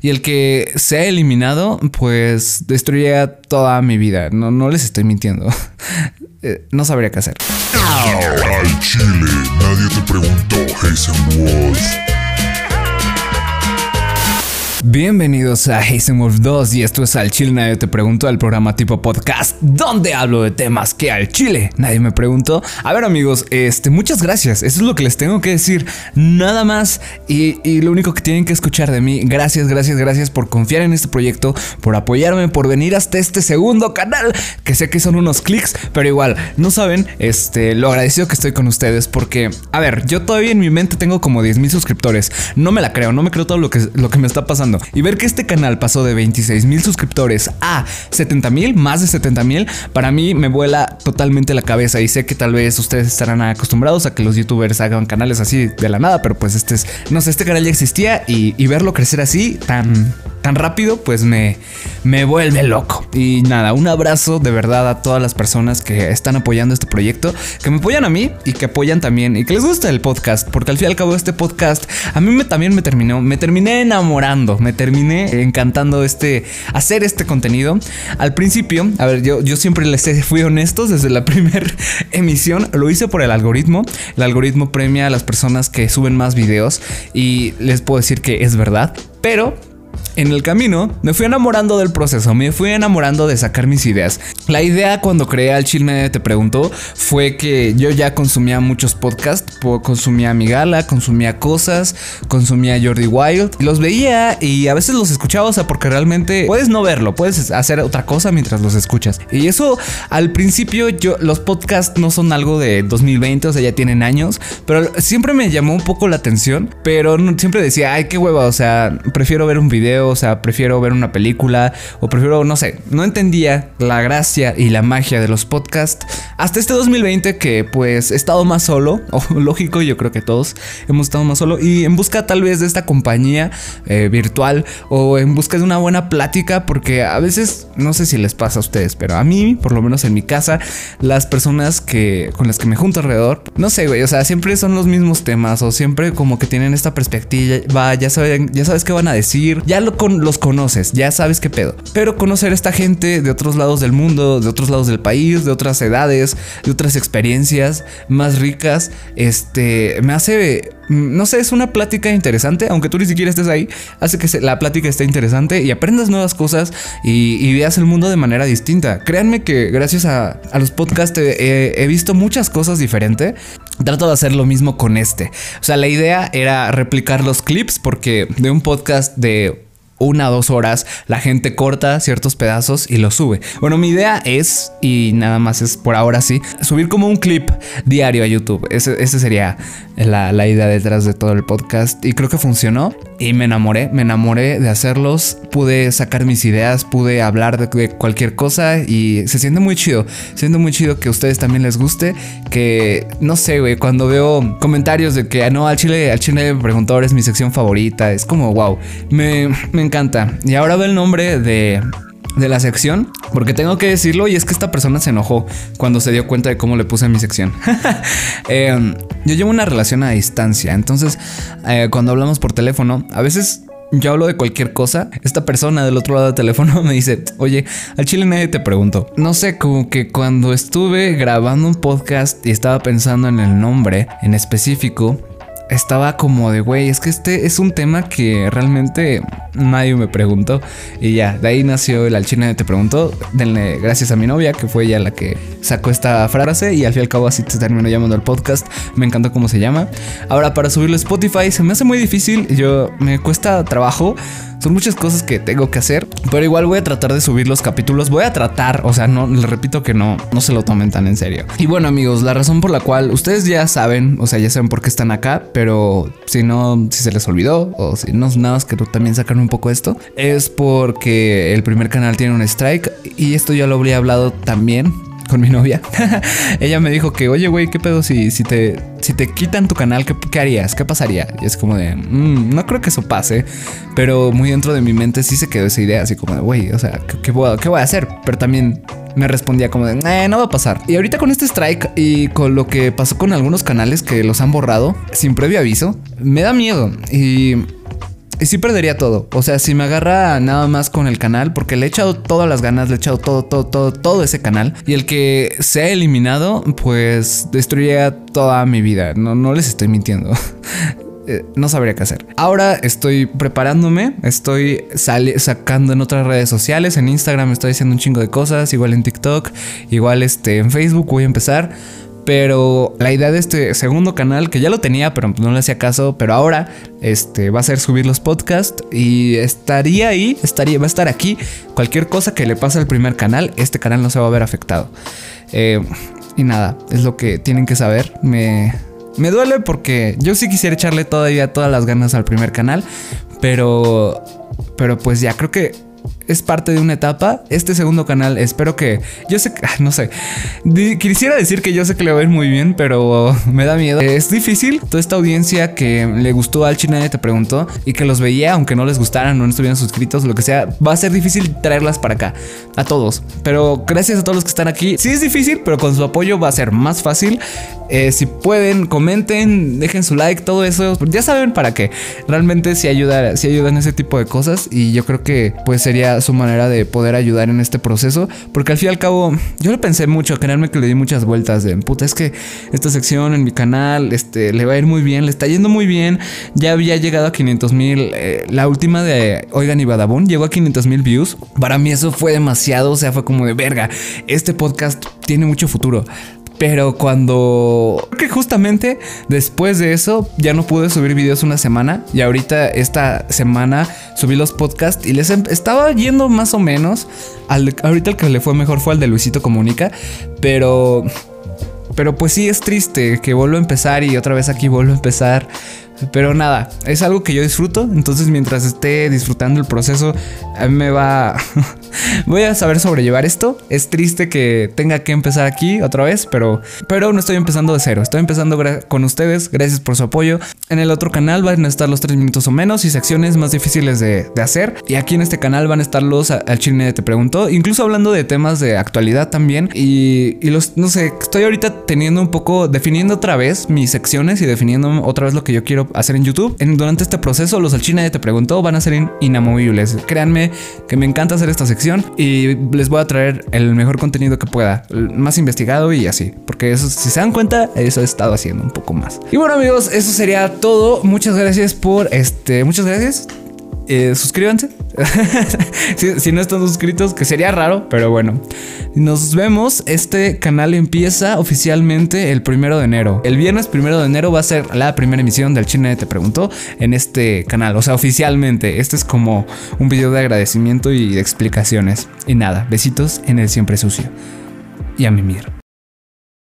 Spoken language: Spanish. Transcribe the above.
Y el que se ha eliminado, pues destruiría toda mi vida. No, no les estoy mintiendo. Eh, no sabría qué hacer. Al Chile, nadie te preguntó. Bienvenidos a Wolf 2 y esto es Al Chile Nadie Te Preguntó, el programa tipo podcast donde hablo de temas que al Chile nadie me preguntó. A ver amigos, este, muchas gracias, eso es lo que les tengo que decir, nada más y, y, lo único que tienen que escuchar de mí, gracias, gracias, gracias por confiar en este proyecto, por apoyarme, por venir hasta este segundo canal, que sé que son unos clics, pero igual, no saben este, lo agradecido que estoy con ustedes porque, a ver, yo todavía en mi mente tengo como 10 mil suscriptores, no me la creo, no me creo todo lo que, lo que me está pasando. Y ver que este canal pasó de 26 mil suscriptores a 70 mil, más de 70 mil, para mí me vuela totalmente la cabeza. Y sé que tal vez ustedes estarán acostumbrados a que los youtubers hagan canales así de la nada, pero pues este es, no sé, este canal ya existía y, y verlo crecer así tan tan rápido, pues me, me vuelve loco. Y nada, un abrazo de verdad a todas las personas que están apoyando este proyecto, que me apoyan a mí y que apoyan también y que les gusta el podcast, porque al fin y al cabo este podcast a mí también me terminó, me terminé enamorando, me terminé encantando este, hacer este contenido. Al principio, a ver, yo, yo siempre les fui honestos desde la primera emisión, lo hice por el algoritmo. El algoritmo premia a las personas que suben más videos y les puedo decir que es verdad, pero en el camino me fui enamorando del proceso, me fui enamorando de sacar mis ideas. La idea cuando creé al Chile Te Preguntó fue que yo ya consumía muchos podcasts, consumía Mi Gala, consumía cosas, consumía Jordi Wild, los veía y a veces los escuchaba, o sea, porque realmente puedes no verlo, puedes hacer otra cosa mientras los escuchas. Y eso al principio yo, los podcasts no son algo de 2020, o sea, ya tienen años, pero siempre me llamó un poco la atención, pero siempre decía, ay, qué hueva, o sea, prefiero ver un video o sea, prefiero ver una película o prefiero, no sé, no entendía la gracia y la magia de los podcasts. Hasta este 2020 que pues he estado más solo, o lógico, yo creo que todos hemos estado más solo y en busca tal vez de esta compañía eh, virtual o en busca de una buena plática porque a veces, no sé si les pasa a ustedes, pero a mí, por lo menos en mi casa, las personas que con las que me junto alrededor, no sé, güey, o sea, siempre son los mismos temas o siempre como que tienen esta perspectiva, va, ya saben, ya sabes qué van a decir, ya lo los conoces, ya sabes qué pedo. Pero conocer a esta gente de otros lados del mundo, de otros lados del país, de otras edades, de otras experiencias más ricas, este, me hace mm, no sé, es una plática interesante, aunque tú ni siquiera estés ahí, hace que la plática esté interesante y aprendas nuevas cosas y, veas el mundo de manera distinta. Créanme que gracias a, los podcasts he, visto muchas cosas diferentes. Trato de hacer lo mismo con este. O sea, la idea era replicar los clips porque de un podcast de una o dos horas, la gente corta ciertos pedazos y los sube. Bueno, mi idea es, y nada más es por ahora sí, subir como un clip diario a YouTube. Ese, sería la, la, idea detrás de todo el podcast. Y creo que funcionó. Y me enamoré, me enamoré de hacerlos. Pude sacar mis ideas, pude hablar de, cualquier cosa. Y se siente muy chido. Se muy chido que a ustedes también les guste. Que no sé, güey, cuando veo comentarios de que ah, no, al chile, al chile preguntador es mi sección favorita. Es como wow. Me, me encanta. Y ahora veo el nombre de, de la sección, porque tengo que decirlo, y es que esta persona se enojó cuando se dio cuenta de cómo le puse mi sección. Em, yo llevo una relación a distancia, entonces eh, cuando hablamos por teléfono, a veces yo hablo de cualquier cosa. Esta persona del otro lado del teléfono me dice, oye, al chile nadie te preguntó. No sé, como que cuando estuve grabando un podcast y estaba pensando en el nombre en específico, estaba como de, güey, es que este es un tema que realmente nadie me preguntó. Y ya, de ahí nació el Alchina te preguntó. Denle gracias a mi novia, que fue ella la que sacó esta frase. Y al fin y al cabo así se terminó llamando el podcast. Me encantó cómo se llama. Ahora, para subirlo a Spotify se me hace muy difícil. Yo me cuesta trabajo. Son muchas cosas que tengo que hacer, pero igual voy a tratar de subir los capítulos. Voy a tratar, o sea, no les repito que no, no se lo tomen tan en serio. Y bueno, amigos, la razón por la cual ustedes ya saben, o sea, ya saben por qué están acá, pero si no, si se les olvidó o si no, nada más que también sacan un poco esto, es porque el primer canal tiene un strike y esto ya lo habría hablado también con mi novia. Ella me dijo que, oye, güey, ¿qué pedo si, si, te, si te quitan tu canal? ¿qué, harías? ¿Qué pasaría? Y es como de, mm, no creo que eso pase, pero muy dentro de mi mente sí se quedó esa idea, así como de, güey, o sea, ¿qué, voy, ¿qué voy a hacer? Pero también me respondía como de, no va a pasar. Y ahorita con este strike y con lo que pasó con algunos canales que los han borrado sin previo aviso, me da miedo. Y y sí perdería todo. O sea, si me agarra nada más con el canal, porque le he echado todas las ganas, le he echado todo, todo, todo, todo ese canal. Y el que se ha eliminado, pues destruiría toda mi vida. No, no les estoy mintiendo. Eh, no sabría qué hacer. Ahora estoy preparándome, estoy sacando en otras redes sociales, en Instagram estoy haciendo un chingo de cosas, igual en TikTok, igual este, en Facebook voy a empezar. Pero la idea de este segundo canal, que ya lo tenía, pero no le hacía caso, pero ahora este, va a ser subir los podcasts y estaría ahí, estaría, va a estar aquí. Cualquier cosa que le pase al primer canal, este canal no se va a ver afectado. Eh, y nada, es lo que tienen que saber. Me, me duele porque yo sí quisiera echarle todavía todas las ganas al primer canal, pero, pero pues ya creo que es parte de una etapa. Este segundo canal, espero que. Yo sé que. No sé. Quisiera decir que yo sé que le va a ir muy bien, pero me da miedo. Es difícil. Toda esta audiencia que le gustó al China te preguntó y que los veía, aunque no les gustaran no estuvieran suscritos, lo que sea, va a ser difícil traerlas para acá. A todos. Pero gracias a todos los que están aquí. Sí es difícil, pero con su apoyo va a ser más fácil. Eh, si pueden, comenten, dejen su like, todo eso. Ya saben para qué. Realmente si ayuda, si ayudan ese tipo de cosas. Y yo creo que pues sería su manera de poder ayudar en este proceso. Porque al fin y al cabo, yo lo pensé mucho, créanme que le di muchas vueltas de puta, es que esta sección en mi canal este, le va a ir muy bien, le está yendo muy bien. Ya había llegado a 500 mil. Eh, la última de Oigan y Badabun llegó a 500 mil views. Para mí eso fue demasiado, o sea, fue como de verga. Este podcast tiene mucho futuro. Pero cuando... Creo que justamente después de eso ya no pude subir videos una semana. Y ahorita esta semana subí los podcasts y les em, estaba yendo más o menos. Al, ahorita el que le fue mejor fue al de Luisito Comunica. Pero... Pero pues sí es triste que vuelvo a empezar y otra vez aquí vuelvo a empezar. Pero nada, es algo que yo disfruto. Entonces mientras esté disfrutando el proceso, a mí me va... Voy a saber sobrellevar esto. Es triste que tenga que empezar aquí otra vez, pero, pero no estoy empezando de cero. Estoy empezando con ustedes. Gracias por su apoyo. En el otro canal van a estar los 3 minutos o menos y secciones más difíciles de, hacer. Y aquí en este canal van a estar los al chile te preguntó. Incluso hablando de temas de actualidad también. Y, los, no sé, estoy ahorita teniendo un poco, definiendo otra vez mis secciones y definiendo otra vez lo que yo quiero hacer en YouTube. En, durante este proceso, los al chile te preguntó van a ser inamovibles. Créanme que me encanta hacer esta sección y les voy a traer el mejor contenido que pueda, más investigado y así, porque eso, si se dan cuenta, eso he estado haciendo un poco más. Y bueno amigos, eso sería todo. Muchas gracias por este, muchas gracias. Eh, suscríbanse. si, no están suscritos, que sería raro, pero bueno. Nos vemos. Este canal empieza oficialmente el primero de enero. El viernes primero de enero va a ser la primera emisión del Chile Te Preguntó en este canal. O sea, oficialmente. Este es como un video de agradecimiento y de explicaciones. Y nada, besitos en el siempre sucio. Y a mimir.